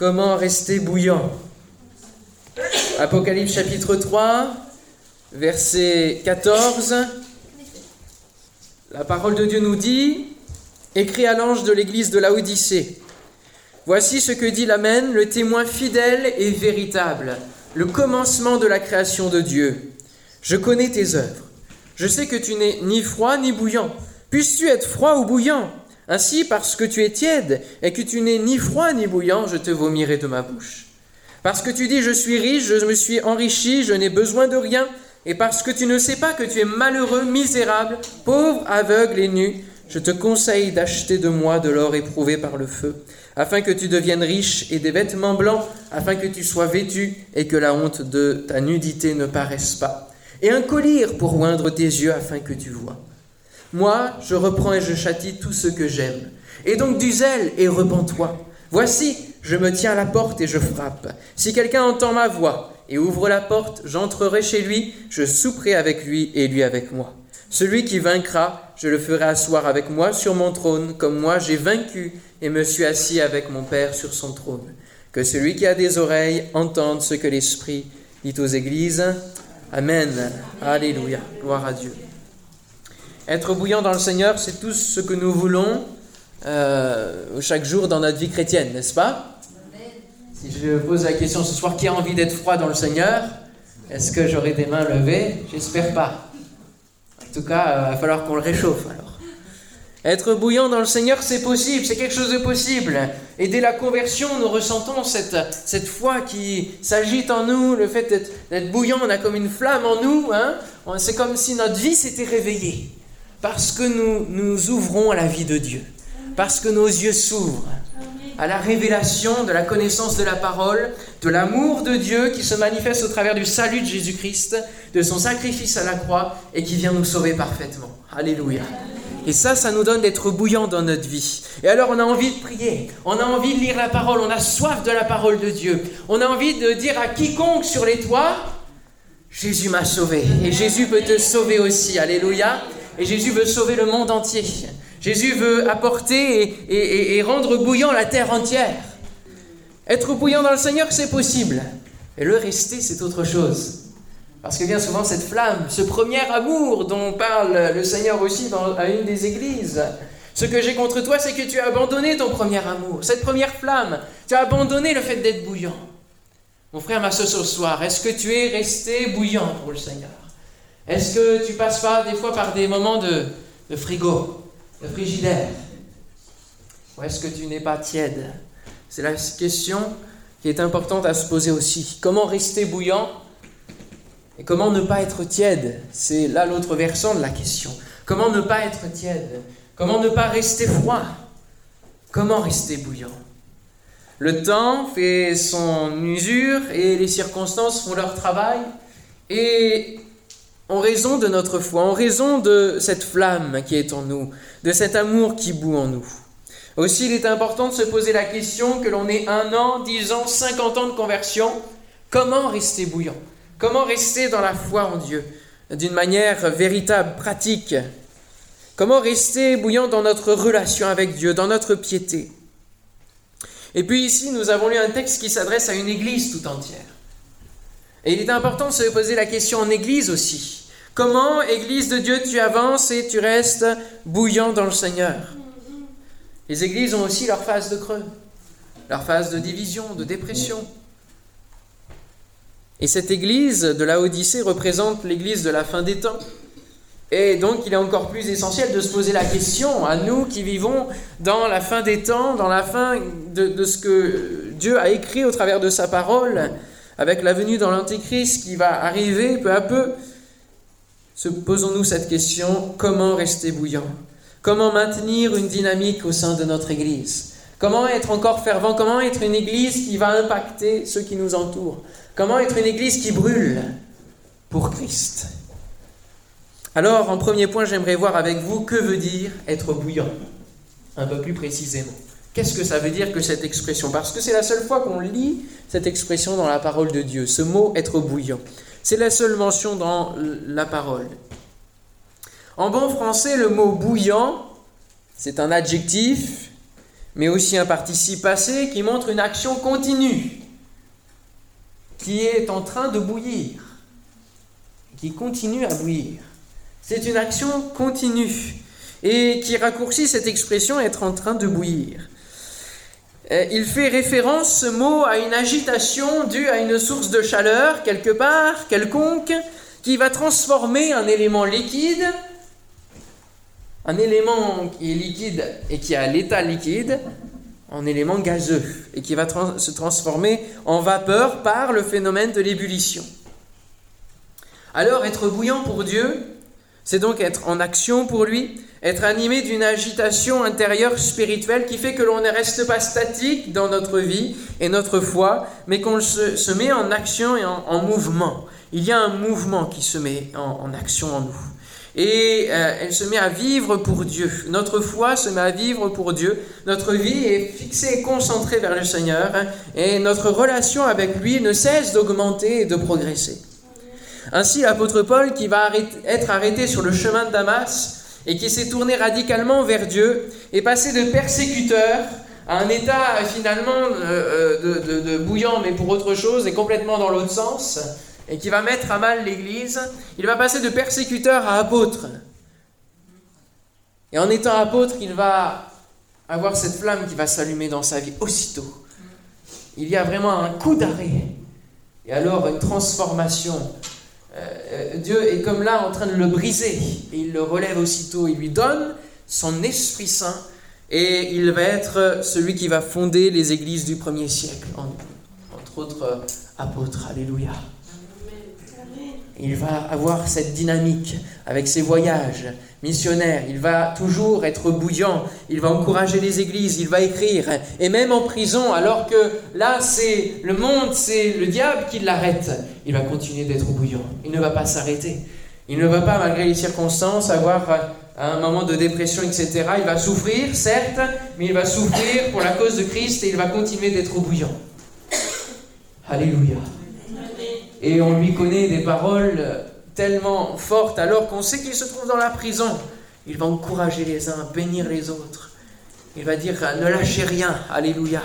Comment rester bouillant? Apocalypse chapitre 3, verset 14. La parole de Dieu nous dit, écrit à l'ange de l'église de Laodicée, Voici ce que dit l'Amen, le témoin fidèle et véritable, le commencement de la création de Dieu. Je connais tes œuvres. Je sais que tu n'es ni froid ni bouillant. Puisses-tu être froid ou bouillant? Ainsi, parce que tu es tiède et que tu n'es ni froid ni bouillant, je te vomirai de ma bouche. Parce que tu dis, je suis riche, je me suis enrichi, je n'ai besoin de rien, et parce que tu ne sais pas que tu es malheureux, misérable, pauvre, aveugle et nu, je te conseille d'acheter de moi de l'or éprouvé par le feu, afin que tu deviennes riche et des vêtements blancs, afin que tu sois vêtu et que la honte de ta nudité ne paraisse pas, et un collier pour oindre tes yeux afin que tu vois. Moi, je reprends et je châtie tout ce que j'aime. Et donc du zèle et repens-toi. Voici, je me tiens à la porte et je frappe. Si quelqu'un entend ma voix et ouvre la porte, j'entrerai chez lui, je souperai avec lui et lui avec moi. Celui qui vaincra, je le ferai asseoir avec moi sur mon trône, comme moi j'ai vaincu et me suis assis avec mon Père sur son trône. Que celui qui a des oreilles entende ce que l'Esprit dit aux églises. Amen. Alléluia. Gloire à Dieu. Être bouillant dans le Seigneur, c'est tout ce que nous voulons euh, chaque jour dans notre vie chrétienne, n'est-ce pas? Si je pose la question ce soir, qui a envie d'être froid dans le Seigneur? Est-ce que j'aurai des mains levées? J'espère pas. En tout cas, il va falloir qu'on le réchauffe alors. Être bouillant dans le Seigneur, c'est possible, c'est quelque chose de possible. Et dès la conversion, nous ressentons cette, cette foi qui s'agite en nous, le fait d'être bouillant, on a comme une flamme en nous. Hein c'est comme si notre vie s'était réveillée. Parce que nous nous ouvrons à la vie de Dieu. Parce que nos yeux s'ouvrent à la révélation de la connaissance de la parole, de l'amour de Dieu qui se manifeste au travers du salut de Jésus-Christ, de son sacrifice à la croix et qui vient nous sauver parfaitement. Alléluia. Et ça, ça nous donne d'être bouillant dans notre vie. Et alors on a envie de prier, on a envie de lire la parole, on a soif de la parole de Dieu. On a envie de dire à quiconque sur les toits, Jésus m'a sauvé. Et Jésus peut te sauver aussi. Alléluia. Et Jésus veut sauver le monde entier. Jésus veut apporter et, rendre bouillant la terre entière. Être bouillant dans le Seigneur, c'est possible. Et le rester, c'est autre chose. Parce que bien souvent, cette flamme, ce premier amour dont parle le Seigneur aussi à une des églises, ce que j'ai contre toi, c'est que tu as abandonné ton premier amour, cette première flamme. Tu as abandonné le fait d'être bouillant. Mon frère, ma soeur, ce soir, est-ce que tu es resté bouillant pour le Seigneur? Est-ce que tu passes pas des fois par des moments de, frigo, de frigidaire? Ou est-ce que tu n'es pas tiède? C'est la question qui est importante à se poser aussi. Comment rester bouillant et comment ne pas être tiède? C'est là l'autre versant de la question. Comment ne pas être tiède? Comment ne pas rester froid? Comment rester bouillant? Le temps fait son usure et les circonstances font leur travail. Et en raison de notre foi, en raison de cette flamme qui est en nous, de cet amour qui bout en nous. Aussi, il est important de se poser la question que l'on ait un an, dix ans, cinquante ans de conversion, comment rester bouillant? Comment rester dans la foi en Dieu d'une manière véritable, pratique? Comment rester bouillant dans notre relation avec Dieu, dans notre piété? Et puis ici, nous avons lu un texte qui s'adresse à une église tout entière. Et il est important de se poser la question en église aussi. Comment, église de Dieu, tu avances et tu restes bouillant dans le Seigneur? Les églises ont aussi leur phase de creux, leur phase de division, de dépression. Et cette église de la Odyssée représente l'église de la fin des temps. Et donc il est encore plus essentiel de se poser la question à nous qui vivons dans la fin des temps, dans la fin de, ce que Dieu a écrit au travers de sa parole, avec la venue dans l'Antéchrist qui va arriver peu à peu. Se posons-nous cette question, comment rester bouillant? Comment maintenir une dynamique au sein de notre Église? Comment être encore fervent? Comment être une Église qui va impacter ceux qui nous entourent? Comment être une église qui brûle pour Christ? Alors, en premier point, j'aimerais voir avec vous que veut dire être bouillant, un peu plus précisément. Qu'est-ce que ça veut dire que cette expression? Parce que c'est la seule fois qu'on lit cette expression dans la parole de Dieu, ce mot être bouillant. C'est la seule mention dans la parole. En bon français, le mot bouillant, c'est un adjectif, mais aussi un participe passé qui montre une action continue, qui est en train de bouillir, qui continue à bouillir. C'est une action continue et qui raccourcit cette expression être en train de bouillir. Euh, il fait référence, ce mot, à une agitation due à une source de chaleur, quelque part, quelconque, qui va transformer un élément liquide, un élément qui est liquide et qui a l'état liquide, en élément gazeux, et qui va se transformer en vapeur par le phénomène de l'ébullition. Alors, être bouillant pour Dieu, c'est donc être en action pour lui, être animé d'une agitation intérieure spirituelle qui fait que l'on ne reste pas statique dans notre vie et notre foi, mais qu'on se, met en action et en, mouvement. Il y a un mouvement qui se met en, action en nous. Et euh, elle se met à vivre pour Dieu. Notre foi se met à vivre pour Dieu. Notre vie est fixée et concentrée vers le Seigneur. Hein, et notre relation avec lui ne cesse d'augmenter et de progresser. Ainsi, l'apôtre Paul, qui va être arrêté sur le chemin de Damas, et qui s'est tourné radicalement vers Dieu est passé de persécuteur à un état finalement euh, euh, de, bouillant mais pour autre chose et complètement dans l'autre sens et qui va mettre à mal l'Église, il va passer de persécuteur à apôtre. Et en étant apôtre, il va avoir cette flamme qui va s'allumer dans sa vie aussitôt. Il y a vraiment un coup d'arrêt et alors une transformation euh, Dieu est comme là en train de le briser. Et il le relève aussitôt. Il lui donne son Esprit Saint. Et il va être celui qui va fonder les églises du premier siècle, entre autres apôtres. Alléluia. Il va avoir cette dynamique avec ses voyages missionnaires. Il va toujours être bouillant. Il va encourager les églises. Il va écrire. Et même en prison, alors que là, c'est le monde, c'est le diable qui l'arrête, il va continuer d'être bouillant. Il ne va pas s'arrêter. Il ne va pas, malgré les circonstances, avoir un moment de dépression, etc. Il va souffrir, certes, mais il va souffrir pour la cause de Christ et il va continuer d'être bouillant. Alléluia. Et on lui connaît des paroles tellement fortes alors qu'on sait qu'il se trouve dans la prison. Il va encourager les uns, bénir les autres. Il va dire ne lâchez rien. Alléluia.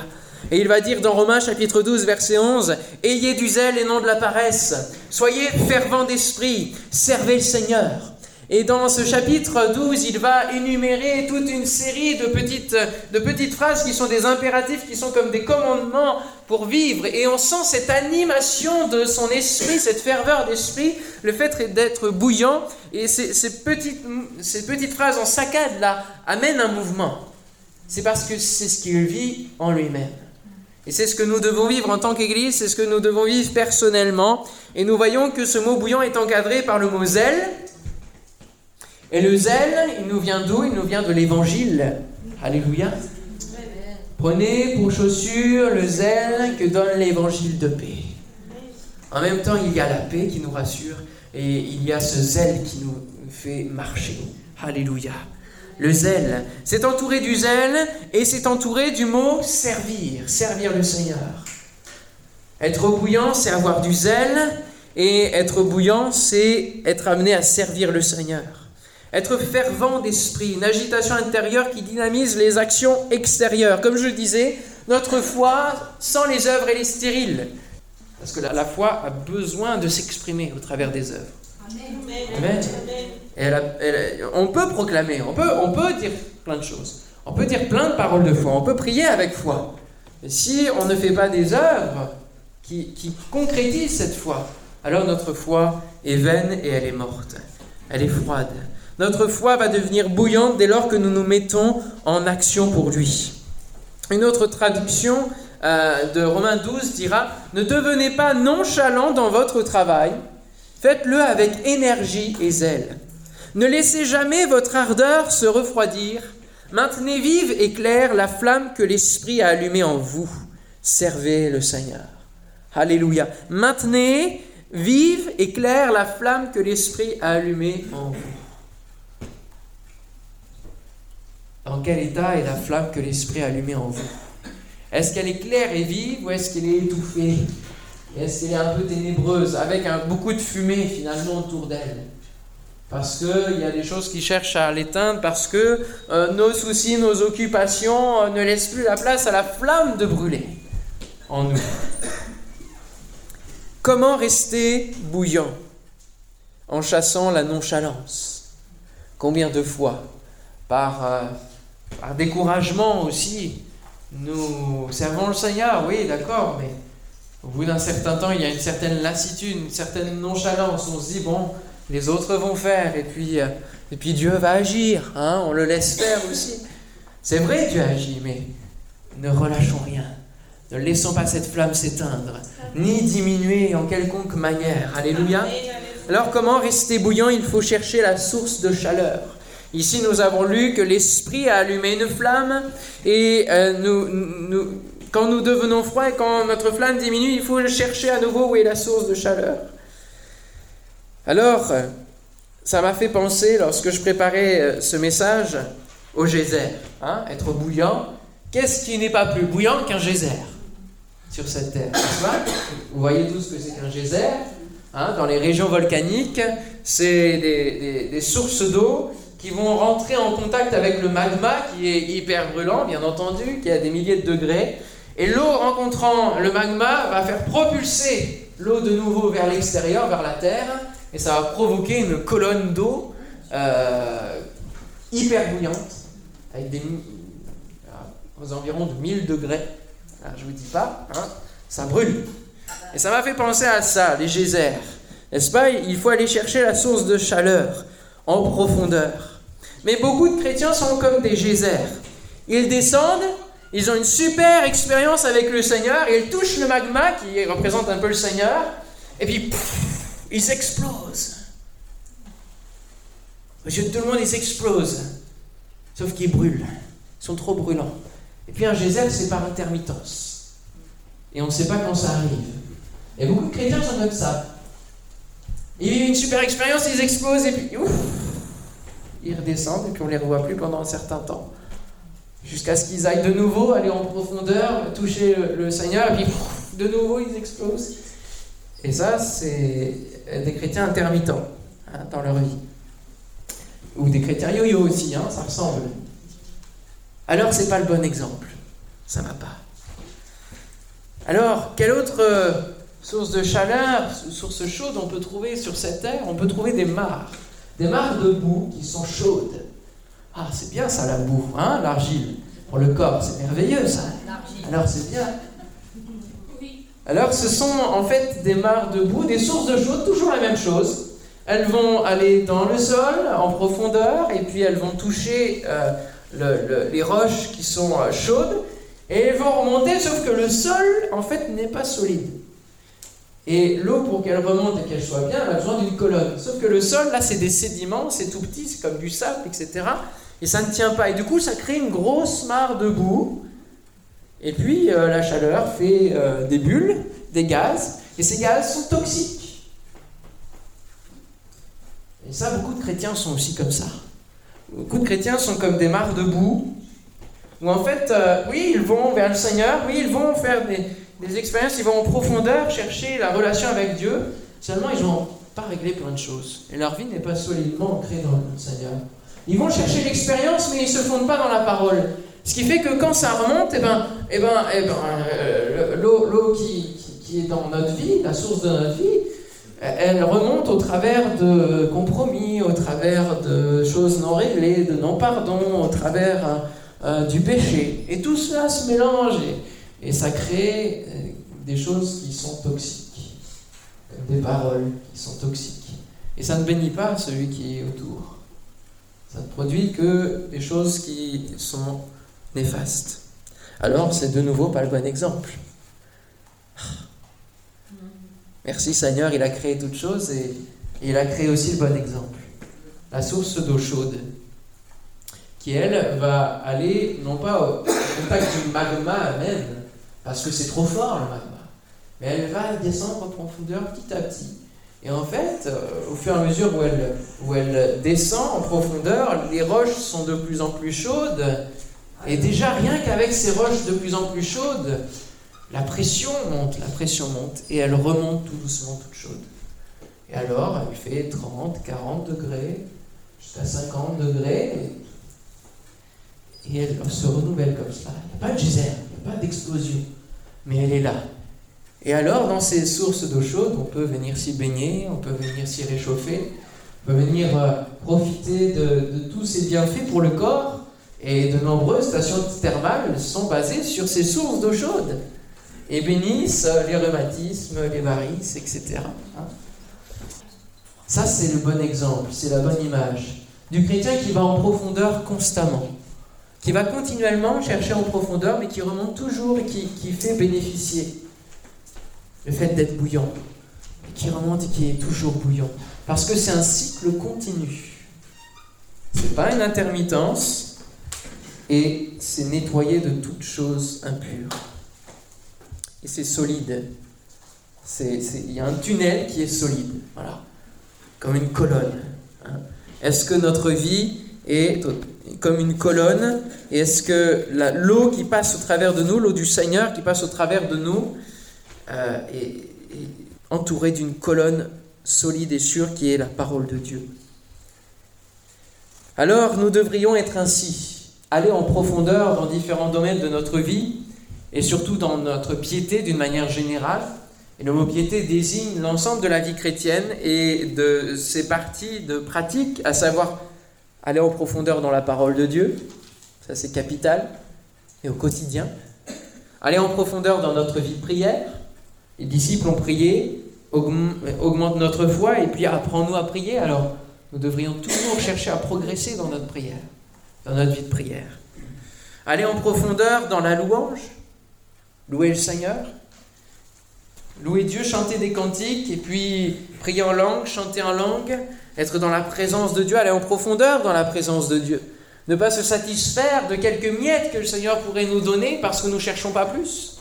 Et il va dire dans Romains chapitre 12 verset 11, Ayez du zèle et non de la paresse, soyez fervents d'esprit, servez le Seigneur. Et dans ce chapitre 12, il va énumérer toute une série de petites, de petites phrases qui sont des impératifs, qui sont comme des commandements pour vivre. Et on sent cette animation de son esprit, cette ferveur d'esprit, le fait d'être bouillant. Et ces, petites, ces petites phrases en saccade-là amènent un mouvement. C'est parce que c'est ce qu'il vit en lui-même. Et c'est ce que nous devons vivre en tant qu'Église, c'est ce que nous devons vivre personnellement. Et nous voyons que ce mot bouillant est encadré par le mot zèle et le zèle, il nous vient d'où? Il nous vient de l'évangile. Alléluia. Prenez pour chaussure le zèle que donne l'évangile de paix. En même temps, il y a la paix qui nous rassure et il y a ce zèle qui nous fait marcher. Alléluia. Le zèle, c'est entouré du zèle et c'est entouré du mot servir, servir le Seigneur. Être bouillant, c'est avoir du zèle et être bouillant, c'est être amené à servir le Seigneur être fervent d'esprit, une agitation intérieure qui dynamise les actions extérieures. Comme je le disais, notre foi sans les œuvres, elle est stérile. Parce que la, foi a besoin de s'exprimer au travers des œuvres. Amen. on peut proclamer, on peut, dire plein de choses. On peut dire plein de paroles de foi, on peut prier avec foi. Mais si on ne fait pas des œuvres qui, qui concrétisent cette foi, alors notre foi est vaine et elle est morte. Elle est froide. Notre foi va devenir bouillante dès lors que nous nous mettons en action pour lui. Une autre traduction euh, de Romains 12 dira Ne devenez pas nonchalant dans votre travail, faites-le avec énergie et zèle. Ne laissez jamais votre ardeur se refroidir. Maintenez vive et claire la flamme que l'Esprit a allumée en vous. Servez le Seigneur. Alléluia. Maintenez vive et claire la flamme que l'Esprit a allumée en vous. Dans quel état est la flamme que l'Esprit a allumée en vous? Est-ce qu'elle est claire et vive ou est-ce qu'elle est étouffée? Est-ce qu'elle est un peu ténébreuse, avec beaucoup de fumée finalement autour d'elle? Parce qu'il y a des choses qui cherchent à l'éteindre, parce que euh, nos soucis, nos occupations euh, ne laissent plus la place à la flamme de brûler en nous. Comment rester bouillant en chassant la nonchalance? Combien de fois par, euh, par découragement aussi, nous servons le Seigneur, oui, d'accord, mais au bout d'un certain temps, il y a une certaine lassitude, une certaine nonchalance. On se dit, bon, les autres vont faire, et puis, euh, et puis Dieu va agir, hein, on le laisse faire aussi. C'est vrai, Dieu agit, mais ne relâchons rien. Ne laissons pas cette flamme s'éteindre, ni diminuer en quelconque manière. Alléluia. Alors comment rester bouillant? Il faut chercher la source de chaleur. Ici, nous avons lu que l'Esprit a allumé une flamme et euh, quand nous devenons froids et quand notre flamme diminue, il faut chercher à nouveau où est la source de chaleur. Alors, ça m'a fait penser, lorsque je préparais euh, ce message, au geyser. Hein, être bouillant. Qu'est-ce qui n'est pas plus bouillant qu'un geyser sur cette terre Vous voyez tous ce que c'est qu'un geyser. Hein, dans les régions volcaniques, c'est des sources d'eau qui vont rentrer en contact avec le magma qui est hyper brûlant, bien entendu, qui a des milliers de degrés. Et l'eau rencontrant le magma va faire propulser l'eau de nouveau vers l'extérieur, vers la terre, et ça va provoquer une colonne d'eau euh, hyper bouillante, avec des, euh, aux environs de 1000 degrés. Ah, je vous dis pas, hein, ça brûle. Et ça m'a fait penser à ça, les geysers. N'est-ce pas? Il faut aller chercher la source de chaleur en profondeur. Mais beaucoup de chrétiens sont comme des geysers. Ils descendent, ils ont une super expérience avec le Seigneur, ils touchent le magma qui représente un peu le Seigneur, et puis ils explosent. Aux yeux de tout le monde, ils explosent. Sauf qu'ils brûlent. Ils sont trop brûlants. Et puis un geyser, c'est par intermittence. Et on ne sait pas quand ça arrive. Et beaucoup de chrétiens sont comme ça. Ils vivent une super expérience, ils explosent, et puis ouf, ils redescendent, et puis on ne les revoit plus pendant un certain temps. Jusqu'à ce qu'ils aillent de nouveau aller en profondeur, toucher le, Seigneur, et puis de nouveau ils explosent. Et ça, c'est des chrétiens intermittents hein, dans leur vie. Ou des chrétiens yo-yo aussi, hein, ça ressemble. Alors, c'est pas le bon exemple. Ça va pas. Alors, quelle autre euh, source de chaleur, source chaude on peut trouver sur cette terre? On peut trouver des mares. Des mares de boue qui sont chaudes. Ah, c'est bien ça, la boue, hein, l'argile. Pour le corps, c'est merveilleux ça. Alors, c'est bien. Alors ce sont en fait des mares de boue, des sources de chaude, toujours la même chose. Elles vont aller dans le sol en profondeur et puis elles vont toucher euh, les roches qui sont euh, chaudes et elles vont remonter, sauf que le sol en fait n'est pas solide. Et l'eau, pour qu'elle remonte et qu'elle soit bien, elle a besoin d'une colonne. Sauf que le sol, là, c'est des sédiments, c'est tout petit, c'est comme du sable, etc. Et ça ne tient pas. Et du coup, ça crée une grosse mare de boue et puis euh, la chaleur fait euh, des bulles, des gaz, et ces gaz sont toxiques. Et ça, beaucoup de chrétiens sont aussi comme ça. Beaucoup de chrétiens sont comme des mares de boue, où en fait, euh, oui, ils vont vers le Seigneur, oui, ils vont faire des, des, expériences, ils vont en profondeur chercher la relation avec Dieu, seulement ils n'ont pas réglé plein de choses. Et leur vie n'est pas solidement ancrée dans le Seigneur. Ils vont chercher l'expérience, mais ils ne se fondent pas dans la parole. Ce qui fait que quand ça remonte, eh ben, eh ben, eh ben, euh, l'eau qui, qui, est dans notre vie, la source de notre vie, elle remonte au travers de compromis, au travers de choses non réglées, de non-pardon, au travers euh, du péché. Et tout cela se mélange et ça crée euh, des choses qui sont toxiques, comme des paroles qui sont toxiques. Et ça ne bénit pas celui qui est autour. Ça ne produit que des choses qui sont néfaste. Alors, c'est de nouveau pas le bon exemple. Merci Seigneur, il a créé toutes choses et, il a créé aussi le bon exemple. La source d'eau chaude, qui elle va aller non pas au contact du magma même, parce que c'est trop fort le magma, mais elle va descendre en profondeur petit à petit. Et en fait, euh, au fur et à mesure où elle, où elle descend en profondeur, les roches sont de plus en plus chaudes et déjà, rien qu'avec ces roches de plus en plus chaudes, la pression monte, la pression monte, et elle remonte tout doucement toute chaude. Et alors, il fait 30, 40 degrés, jusqu'à 50 degrés, et, elle se renouvelle comme ça. Il n'y a pas de geyser, pas d'explosion, mais elle est là. Et alors, dans ces sources d'eau chaude, on peut venir s'y baigner, on peut venir s'y réchauffer, on peut venir euh, profiter de, de tous ces bienfaits pour le corps. Et de nombreuses stations thermales sont basées sur ces sources d'eau chaude et bénissent les rhumatismes, les varices, etc. Ça, c'est le bon exemple, c'est la bonne image du chrétien qui va en profondeur constamment, qui va continuellement chercher en profondeur, mais qui remonte toujours et qui, qui fait bénéficier le fait d'être bouillant, qui remonte et qui est toujours bouillant, parce que c'est un cycle continu. C'est pas une intermittence, et c'est nettoyé de toutes choses impures. Et c'est solide. Il y a un tunnel qui est solide, voilà, comme une colonne. Hein. Est-ce que notre vie est comme une colonne Et est-ce que l'eau qui passe au travers de nous, l'eau du Seigneur qui passe au travers de nous, euh, est, est entourée d'une colonne solide et sûre qui est la parole de Dieu Alors nous devrions être ainsi, aller en profondeur dans différents domaines de notre vie et surtout dans notre piété d'une manière générale. Et le mot piété désigne l'ensemble de la vie chrétienne et de ses parties de pratique, à savoir aller en profondeur dans la parole de Dieu, ça c'est capital, et au quotidien. Aller en profondeur dans notre vie de prière. Les disciples ont prié, augmente notre foi, et puis apprends-nous à prier. Alors nous devrions toujours chercher à progresser dans notre prière, dans notre vie de prière. Aller en profondeur dans la louange, louer le Seigneur, louer Dieu, chanter des cantiques, et puis prier en langue, chanter en langue, être dans la présence de Dieu, aller en profondeur dans la présence de Dieu. Ne pas se satisfaire de quelques miettes que le Seigneur pourrait nous donner parce que nous ne cherchons pas plus.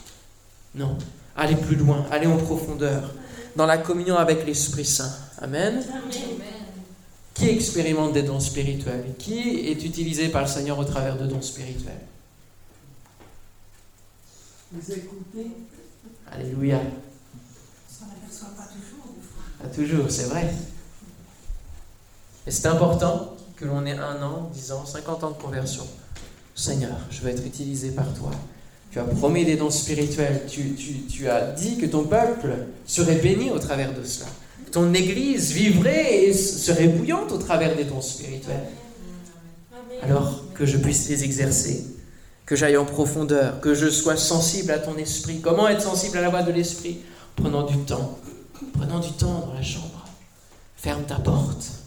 Non, aller plus loin, aller en profondeur, dans la communion avec l'Esprit Saint. Amen. Qui expérimente des dons spirituels? Qui est utilisé par le Seigneur au travers de dons spirituels? Vous écoutez? Alléluia. Pas toujours, c'est vrai. Et c'est important que l'on ait un an, dix ans, cinquante ans de conversion. Seigneur, je veux être utilisé par toi. Tu as promis des dons spirituels. Tu, as dit que ton peuple serait béni au travers de cela. Ton Église vivrait et serait bouillante au travers des dons spirituels. Alors que je puisse les exercer, que j'aille en profondeur, que je sois sensible à ton esprit. Comment être sensible à la voix de l'esprit? Prenant du temps, Prenons du temps dans la chambre. Ferme ta porte.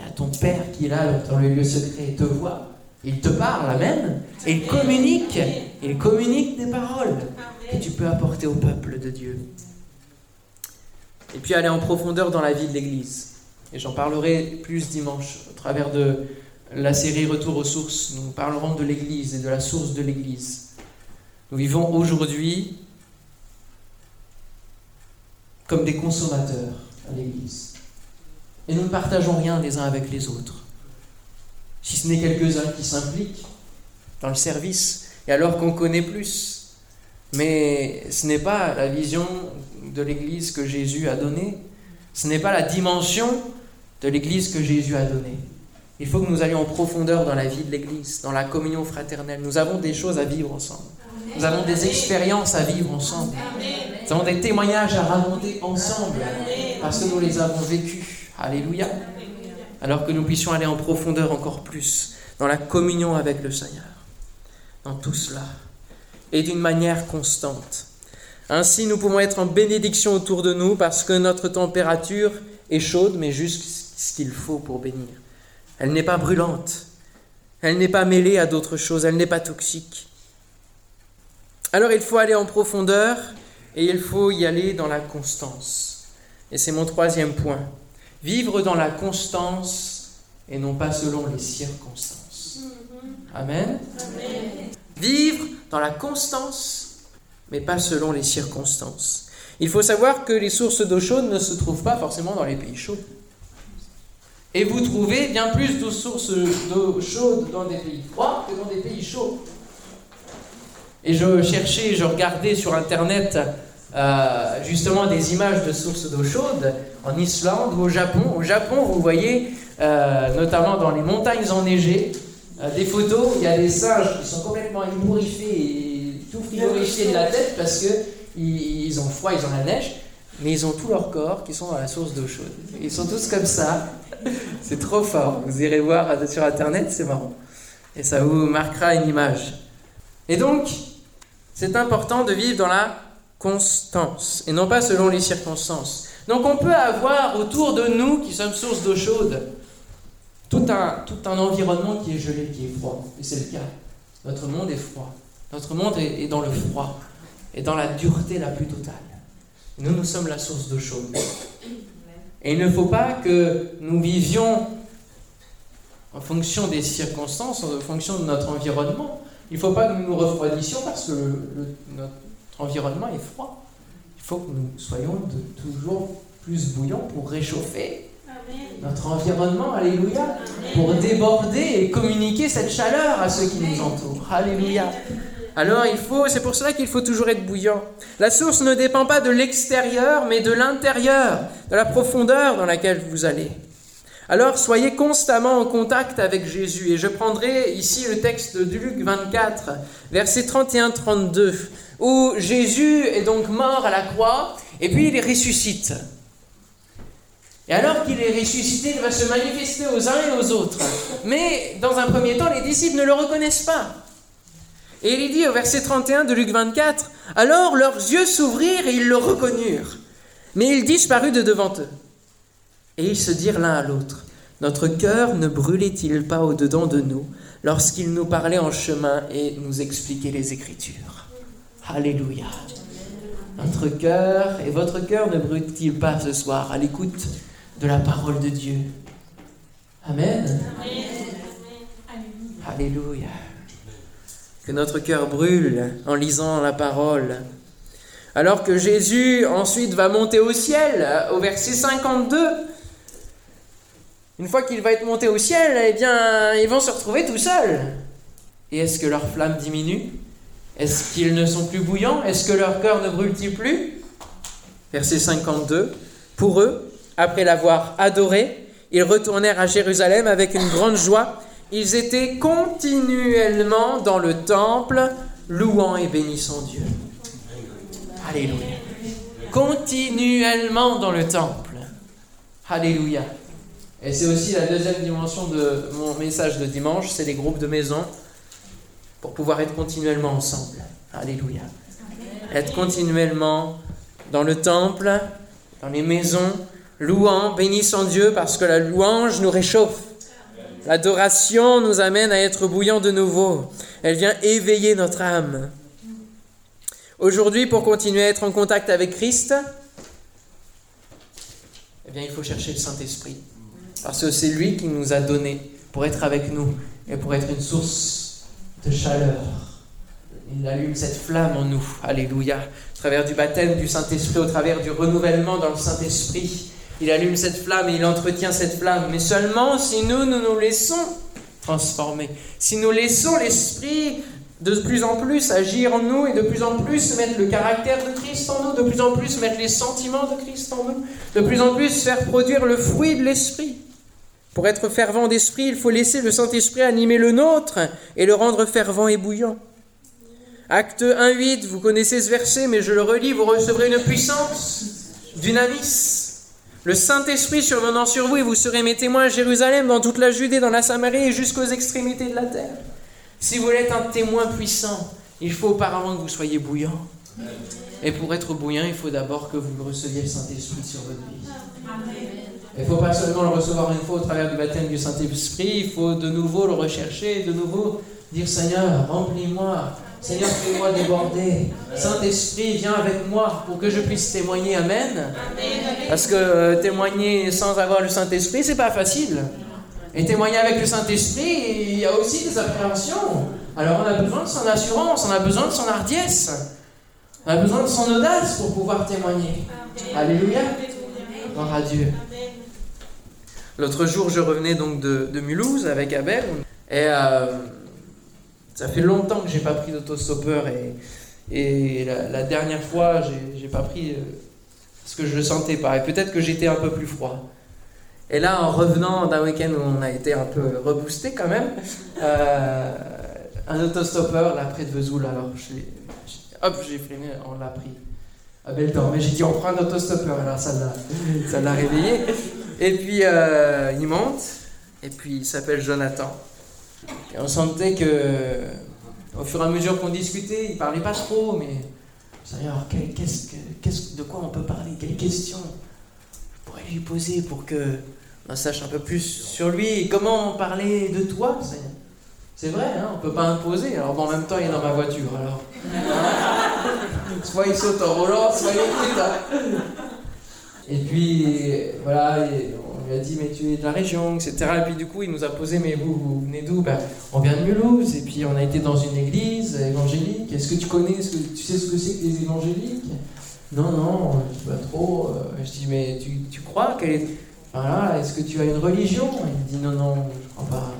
Là, ton Père qui est là dans le lieu secret te voit. Il te parle, Amen. Et il communique. Il communique des paroles que tu peux apporter au peuple de Dieu. Et puis aller en profondeur dans la vie de l'Église. Et j'en parlerai plus dimanche au travers de la série Retour aux sources. Nous parlerons de l'Église et de la source de l'Église. Nous vivons aujourd'hui comme des consommateurs à l'Église. Et nous ne partageons rien les uns avec les autres. Si ce n'est quelques-uns qui s'impliquent dans le service, et alors qu'on connaît plus. Mais ce n'est pas la vision de l'Église que Jésus a donnée. Ce n'est pas la dimension de l'Église que Jésus a donnée. Il faut que nous allions en profondeur dans la vie de l'Église, dans la communion fraternelle. Nous avons des choses à vivre ensemble. Nous avons des expériences à vivre ensemble. Nous avons des témoignages à raconter ensemble parce que nous les avons vécus. Alléluia. Alors que nous puissions aller en profondeur encore plus dans la communion avec le Seigneur. Dans tout cela. Et d'une manière constante. Ainsi, nous pouvons être en bénédiction autour de nous parce que notre température est chaude, mais juste ce qu'il faut pour bénir. Elle n'est pas brûlante. Elle n'est pas mêlée à d'autres choses. Elle n'est pas toxique. Alors il faut aller en profondeur et il faut y aller dans la constance. Et c'est mon troisième point. Vivre dans la constance et non pas selon les circonstances. Amen. Vivre dans la constance, mais pas selon les circonstances. Il faut savoir que les sources d'eau chaude ne se trouvent pas forcément dans les pays chauds. Et vous trouvez bien plus de sources d'eau chaude dans des pays froids que dans des pays chauds. Et je cherchais, je regardais sur Internet euh, justement des images de sources d'eau chaude en Islande ou au Japon. Au Japon, vous voyez, euh, notamment dans les montagnes enneigées, euh, des photos où il y a des singes qui sont complètement ébouriffés et tout frigorifiés de la tête parce que ils ont froid, ils ont la neige, mais ils ont tout leur corps qui sont dans la source d'eau chaude. Ils sont tous comme ça. C'est trop fort. Vous irez voir sur internet, c'est marrant. Et ça vous marquera une image. Et donc, c'est important de vivre dans la constance et non pas selon les circonstances. Donc on peut avoir autour de nous, qui sommes source d'eau chaude, tout un, environnement qui est gelé, qui est froid. Et c'est le cas. Notre monde est froid. Notre monde est, dans le froid et dans la dureté la plus totale. Nous, nous sommes la source d'eau chaude. Et il ne faut pas que nous vivions en fonction des circonstances, en fonction de notre environnement. Il ne faut pas que nous nous refroidissions parce que notre environnement est froid. Il faut que nous soyons de toujours plus bouillants pour réchauffer notre environnement, alléluia, pour déborder et communiquer cette chaleur à ceux qui nous entourent. Alléluia. Alors il faut, c'est pour cela qu'il faut toujours être bouillant. La source ne dépend pas de l'extérieur, mais de l'intérieur, de la profondeur dans laquelle vous allez. Alors soyez constamment en contact avec Jésus. Et je prendrai ici le texte de Luc 24, versets 31-32, où Jésus est donc mort à la croix, et puis il ressuscite. Et alors qu'il est ressuscité, il va se manifester aux uns et aux autres. Mais dans un premier temps, les disciples ne le reconnaissent pas. Et il dit au verset 31 de Luc 24, Alors leurs yeux s'ouvrirent et ils le reconnurent. Mais il disparut de devant eux. Et ils se dirent l'un à l'autre, Notre cœur ne brûlait-il pas au-dedans de nous lorsqu'il nous parlait en chemin et nous expliquait les Écritures? Alléluia. Notre cœur et votre cœur ne brûle-t-il pas ce soir à l'écoute de la parole de Dieu? Amen. Alléluia. Que notre cœur brûle en lisant la parole. Alors que Jésus ensuite va monter au ciel, au verset 52, une fois qu'il va être monté au ciel, eh bien, ils vont se retrouver tout seuls. Et est-ce que leur flamme diminue? Est-ce qu'ils ne sont plus bouillants? Est-ce que leur cœur ne brûle-t-il plus? Verset 52. Pour eux, après l'avoir adoré, ils retournèrent à Jérusalem avec une grande joie. Ils étaient continuellement dans le temple, louant et bénissant Dieu. Alléluia. Continuellement dans le temple. Alléluia. Et c'est aussi la deuxième dimension de mon message de dimanche, c'est les groupes de maison pour pouvoir être continuellement ensemble. Alléluia. Être continuellement dans le temple, dans les maisons, louant, bénissant Dieu parce que la louange nous réchauffe. L'adoration nous amène à être bouillants de nouveau. Elle vient éveiller notre âme. Aujourd'hui, pour continuer à être en contact avec Christ, eh bien, il faut chercher le Saint-Esprit. Parce que c'est lui qui nous a donné pour être avec nous et pour être une source de chaleur. Il allume cette flamme en nous. Alléluia. Au travers du baptême du Saint-Esprit, au travers du renouvellement dans le Saint-Esprit, il allume cette flamme et il entretient cette flamme. Mais seulement si nous, nous nous laissons transformer. Si nous laissons l'Esprit de plus en plus agir en nous et de plus en plus mettre le caractère de Christ en nous, de plus en plus mettre les sentiments de Christ en nous, de plus en plus faire produire le fruit de l'Esprit. Pour être fervent d'esprit, il faut laisser le Saint-Esprit animer le nôtre et le rendre fervent et bouillant. Acte 1.8, vous connaissez ce verset, mais je le relis, vous recevrez une puissance, dynamis, le Saint-Esprit survenant sur vous, et vous serez mes témoins à Jérusalem, dans toute la Judée, dans la Samarie et jusqu'aux extrémités de la terre. Si vous voulez être un témoin puissant, il faut auparavant que vous soyez bouillant. Et pour être bouillant, il faut d'abord que vous receviez le Saint-Esprit sur votre vie. Il ne faut pas seulement le recevoir une fois au travers du baptême du Saint-Esprit, il faut de nouveau le rechercher, de nouveau dire Seigneur, remplis-moi, Seigneur, fais-moi déborder. Saint-Esprit, viens avec moi pour que je puisse témoigner. Amen. Parce que euh, témoigner sans avoir le Saint-Esprit, c'est pas facile. Et témoigner avec le Saint-Esprit, il y a aussi des appréhensions. Alors on a besoin de son assurance, on a besoin de son hardiesse, on a besoin de son audace pour pouvoir témoigner. Alléluia. Gloire à Dieu. L'autre jour, je revenais donc de, Mulhouse avec Abel. Et euh, ça fait longtemps que j'ai pas pris d'autostoppeur et, et la, dernière fois, j'ai pas pris. Euh, parce que je le sentais pas. Et peut-être que j'étais un peu plus froid. Et là, en revenant d'un week-end où on a été un peu reboosté quand même, euh, un autostoppeur là près de Vesoul, alors hop, j'ai freiné, on l'a pris. Temps, mais j'ai dit on prend un autostoppeur, alors ça l'a réveillé. Et puis euh, il monte, et puis il s'appelle Jonathan. Et on sentait que, au fur et à mesure qu'on discutait, il parlait pas trop, mais qu'est-ce que- de quoi on peut parler? Quelles questions je pourrais lui poser pour que on sache un peu plus sur lui comment parler de toi, C'est vrai, hein, on peut pas imposer. Alors bon, en même temps, il est dans ma voiture, alors. soit il saute en roulant, soit il là. Et puis, voilà, on lui a dit, mais tu es de la région, etc. Et puis du coup, il nous a posé, mais vous, vous venez d'où? Ben, On vient de Mulhouse, et puis on a été dans une église évangélique. Est-ce que tu connais, est-ce que tu sais ce que c'est que les évangéliques? Non, non, pas trop. Euh, Je dis, mais tu, tu crois qu'elle est... Voilà, est-ce que tu as une religion? Il dit, non, non, je crois pas.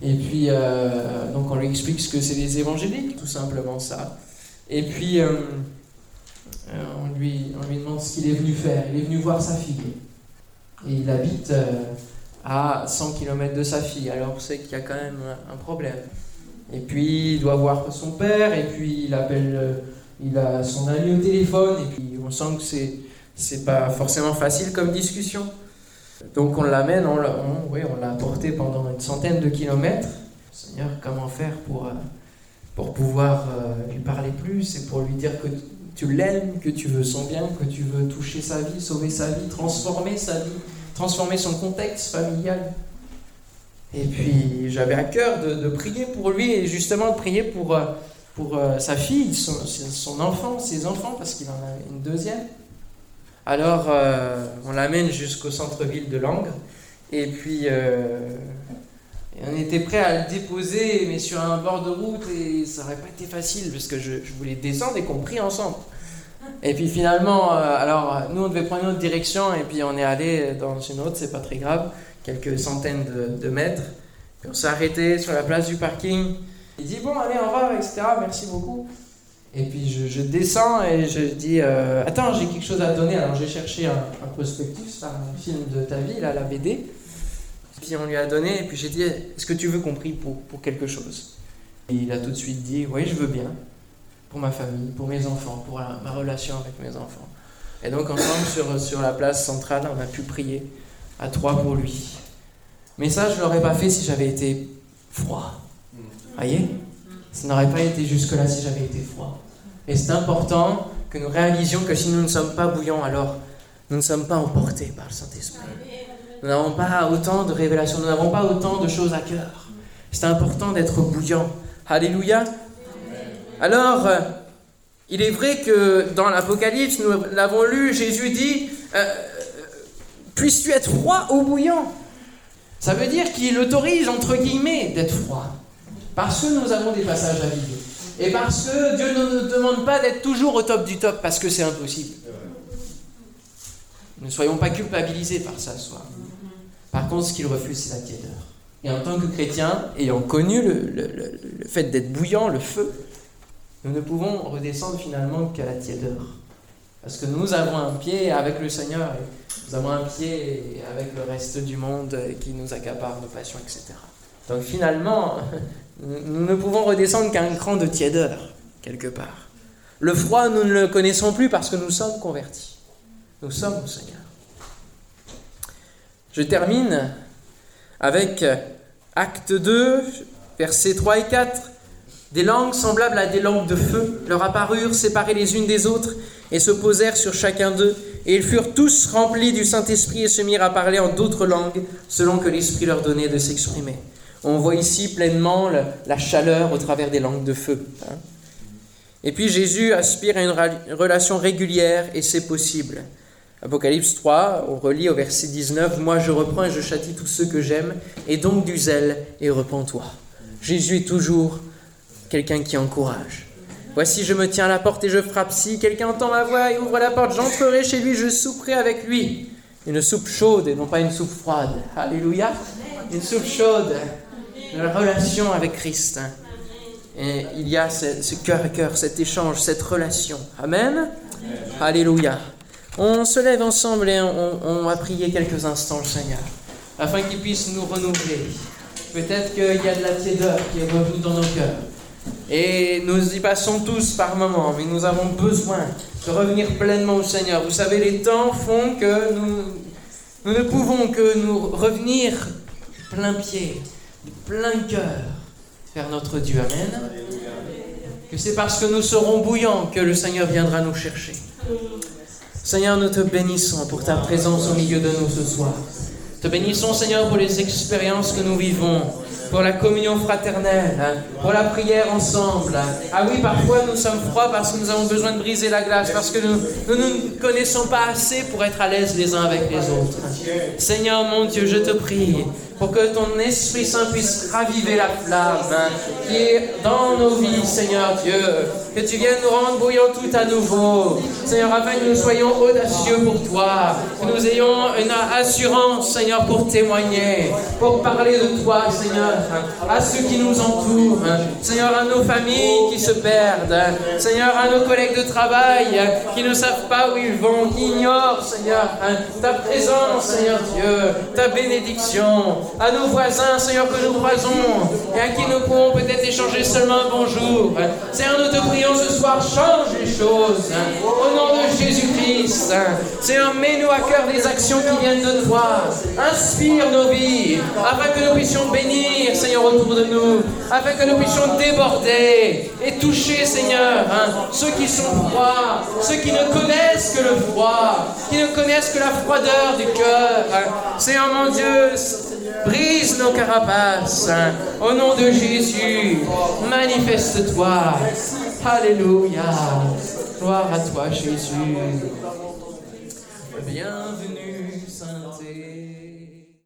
Et puis, euh, donc on lui explique ce que c'est les évangéliques, tout simplement ça. Et puis, euh, euh, on, lui, demande ce qu'il est venu faire. Il est venu voir sa fille. Et il habite euh, à 100 km de sa fille. Alors sait qu'il y a quand même un, problème. Et puis, il doit voir son père, et puis il appelle, euh, il a son ami au téléphone, et puis on sent que c'est, c'est pas forcément facile comme discussion. Donc on l'amène, on l'a, oui, on l'a porté pendant une centaine de kilomètres. Seigneur, comment faire pour, pour pouvoir lui parler plus et pour lui dire que tu l'aimes, que tu veux son bien, que tu veux toucher sa vie, sauver sa vie, transformer sa vie, transformer son contexte familial. Et puis j'avais à cœur de, prier pour lui et justement de prier pour, euh, pour euh, sa fille, son, enfant, ses enfants, parce qu'il en a une deuxième. Alors, euh, on l'amène jusqu'au centre-ville de Langres. Et puis, euh, était prêt à le déposer, mais sur un bord de route, et ça n'aurait pas été facile, parce que je, voulais descendre et qu'on prie ensemble. Et puis finalement, euh, alors, nous, on devait prendre une autre direction, et puis on est allé dans une autre, c'est pas très grave, quelques centaines de, mètres. Puis on s'est arrêté sur la place du parking. Il dit, bon, allez, au revoir, etc., merci beaucoup. Et puis je, descends et je dis euh, Attends, j'ai quelque chose à donner. Alors j'ai cherché un, un prospectus, un film de ta vie, là, la BD. Puis on lui a donné, et puis j'ai dit Est-ce que tu veux qu'on prie pour, pour quelque chose? Et il a tout de suite dit Oui, je veux bien. Pour ma famille, pour mes enfants, pour ma relation avec mes enfants. Et donc ensemble, sur, sur la place centrale, on a pu prier à trois pour lui. Mais ça, je ne l'aurais pas fait si j'avais été froid. Voyez? Ça n'aurait pas été jusque-là si j'avais été froid. Et c'est important que nous réalisions que si nous ne sommes pas bouillants, alors nous ne sommes pas emportés par le Saint-Esprit. Nous n'avons pas autant de révélations, nous n'avons pas autant de choses à cœur. C'est important d'être bouillant. Alléluia. Alors, euh, il est vrai que dans l'Apocalypse, nous l'avons lu, Jésus dit, euh, euh, puisses-tu être froid ou bouillant? Ça veut dire qu'il autorise, entre guillemets, d'être froid. Parce que nous avons des passages à vivre. Et parce que Dieu ne nous demande pas d'être toujours au top du top, parce que c'est impossible. Ne soyons pas culpabilisés par ça ce soir. Par contre, ce qu'il refuse, c'est la tiédeur. Et en tant que chrétiens, ayant connu le fait d'être bouillant, le feu, nous ne pouvons redescendre finalement qu'à la tiédeur. Parce que nous avons un pied avec le Seigneur, et nous avons un pied avec le reste du monde qui nous accapare nos passions, etc. Donc finalement, nous ne pouvons redescendre qu'à un cran de tiédeur, quelque part. Le froid, nous ne le connaissons plus parce que nous sommes convertis. Nous sommes au Seigneur. Je termine avec Acte 2, versets 3 et 4. Des langues semblables à des lampes de feu leur apparurent séparées les unes des autres et se posèrent sur chacun d'eux. Et ils furent tous remplis du Saint-Esprit et se mirent à parler en d'autres langues selon que l'Esprit leur donnait de s'exprimer. On voit ici pleinement le- la chaleur au travers des langues de feu. hein. Et puis Jésus aspire à une relation régulière et c'est possible. Apocalypse 3, on relit au verset 19, Moi je reprends et je châtie tous ceux que j'aime, et donc du zèle et repens-toi. Jésus est toujours quelqu'un qui encourage. Voici, je me tiens à la porte et je frappe. Si quelqu'un entend ma voix et ouvre la porte, j'entrerai chez lui, je souperai avec lui. Une soupe chaude et non pas une soupe froide. Alléluia. Une soupe chaude. Une relation avec Christ. Et il y a ce, ce cœur à cœur, cet échange, cette relation. Amen. Alléluia. On se lève ensemble et on, on va prier quelques instants le Seigneur, afin qu'il puisse nous renouveler. Peut-être qu'il y a de la tiédeur qui est revenue dans nos cœurs. Et nous y passons tous par moments, mais nous avons besoin de revenir pleinement au Seigneur. Vous savez, les temps font que nous, nous ne pouvons que nous revenir plein pied, plein cœur vers notre Dieu. Amen. Que c'est parce que nous serons bouillants que le Seigneur viendra nous chercher. Seigneur, nous te bénissons pour ta présence au milieu de nous ce soir. Te bénissons, Seigneur, pour les expériences que nous vivons, pour la communion fraternelle, pour la prière ensemble. Ah oui, parfois nous sommes froids parce que nous avons besoin de briser la glace, parce que nous ne nous, connaissons pas assez pour être à l'aise les uns avec les autres. Seigneur mon Dieu, je te prie pour que ton Esprit Saint puisse raviver la flamme qui est dans nos vies, Seigneur Dieu. Que tu viennes nous rendre bouillants tout à nouveau. Seigneur, afin que nous soyons audacieux pour toi. Que nous ayons une assurance, Seigneur, pour témoigner, pour parler de toi, Seigneur, à ceux qui nous entourent. Seigneur, à nos familles qui se perdent. Seigneur, à nos collègues de travail qui ne savent pas où ils vont, qui ignorent, Seigneur, ta présence, Seigneur Dieu, ta bénédiction à nos voisins, Seigneur, que nous croisons et à qui nous pouvons peut-être échanger seulement un bonjour. Seigneur, nous te prions ce soir, change les choses. Au nom de Jésus-Christ. Seigneur, mets-nous à cœur des actions qui viennent de toi. Inspire nos vies, afin que nous puissions bénir, Seigneur, autour de nous, afin que nous puissions déborder et toucher, Seigneur, hein, ceux qui sont froids, ceux qui ne connaissent que le froid, qui ne connaissent que la froideur du cœur. Seigneur, mon Dieu, Brise nos carapaces. Au nom de Jésus, manifeste-toi. Alléluia. Gloire à toi, Jésus. Bienvenue.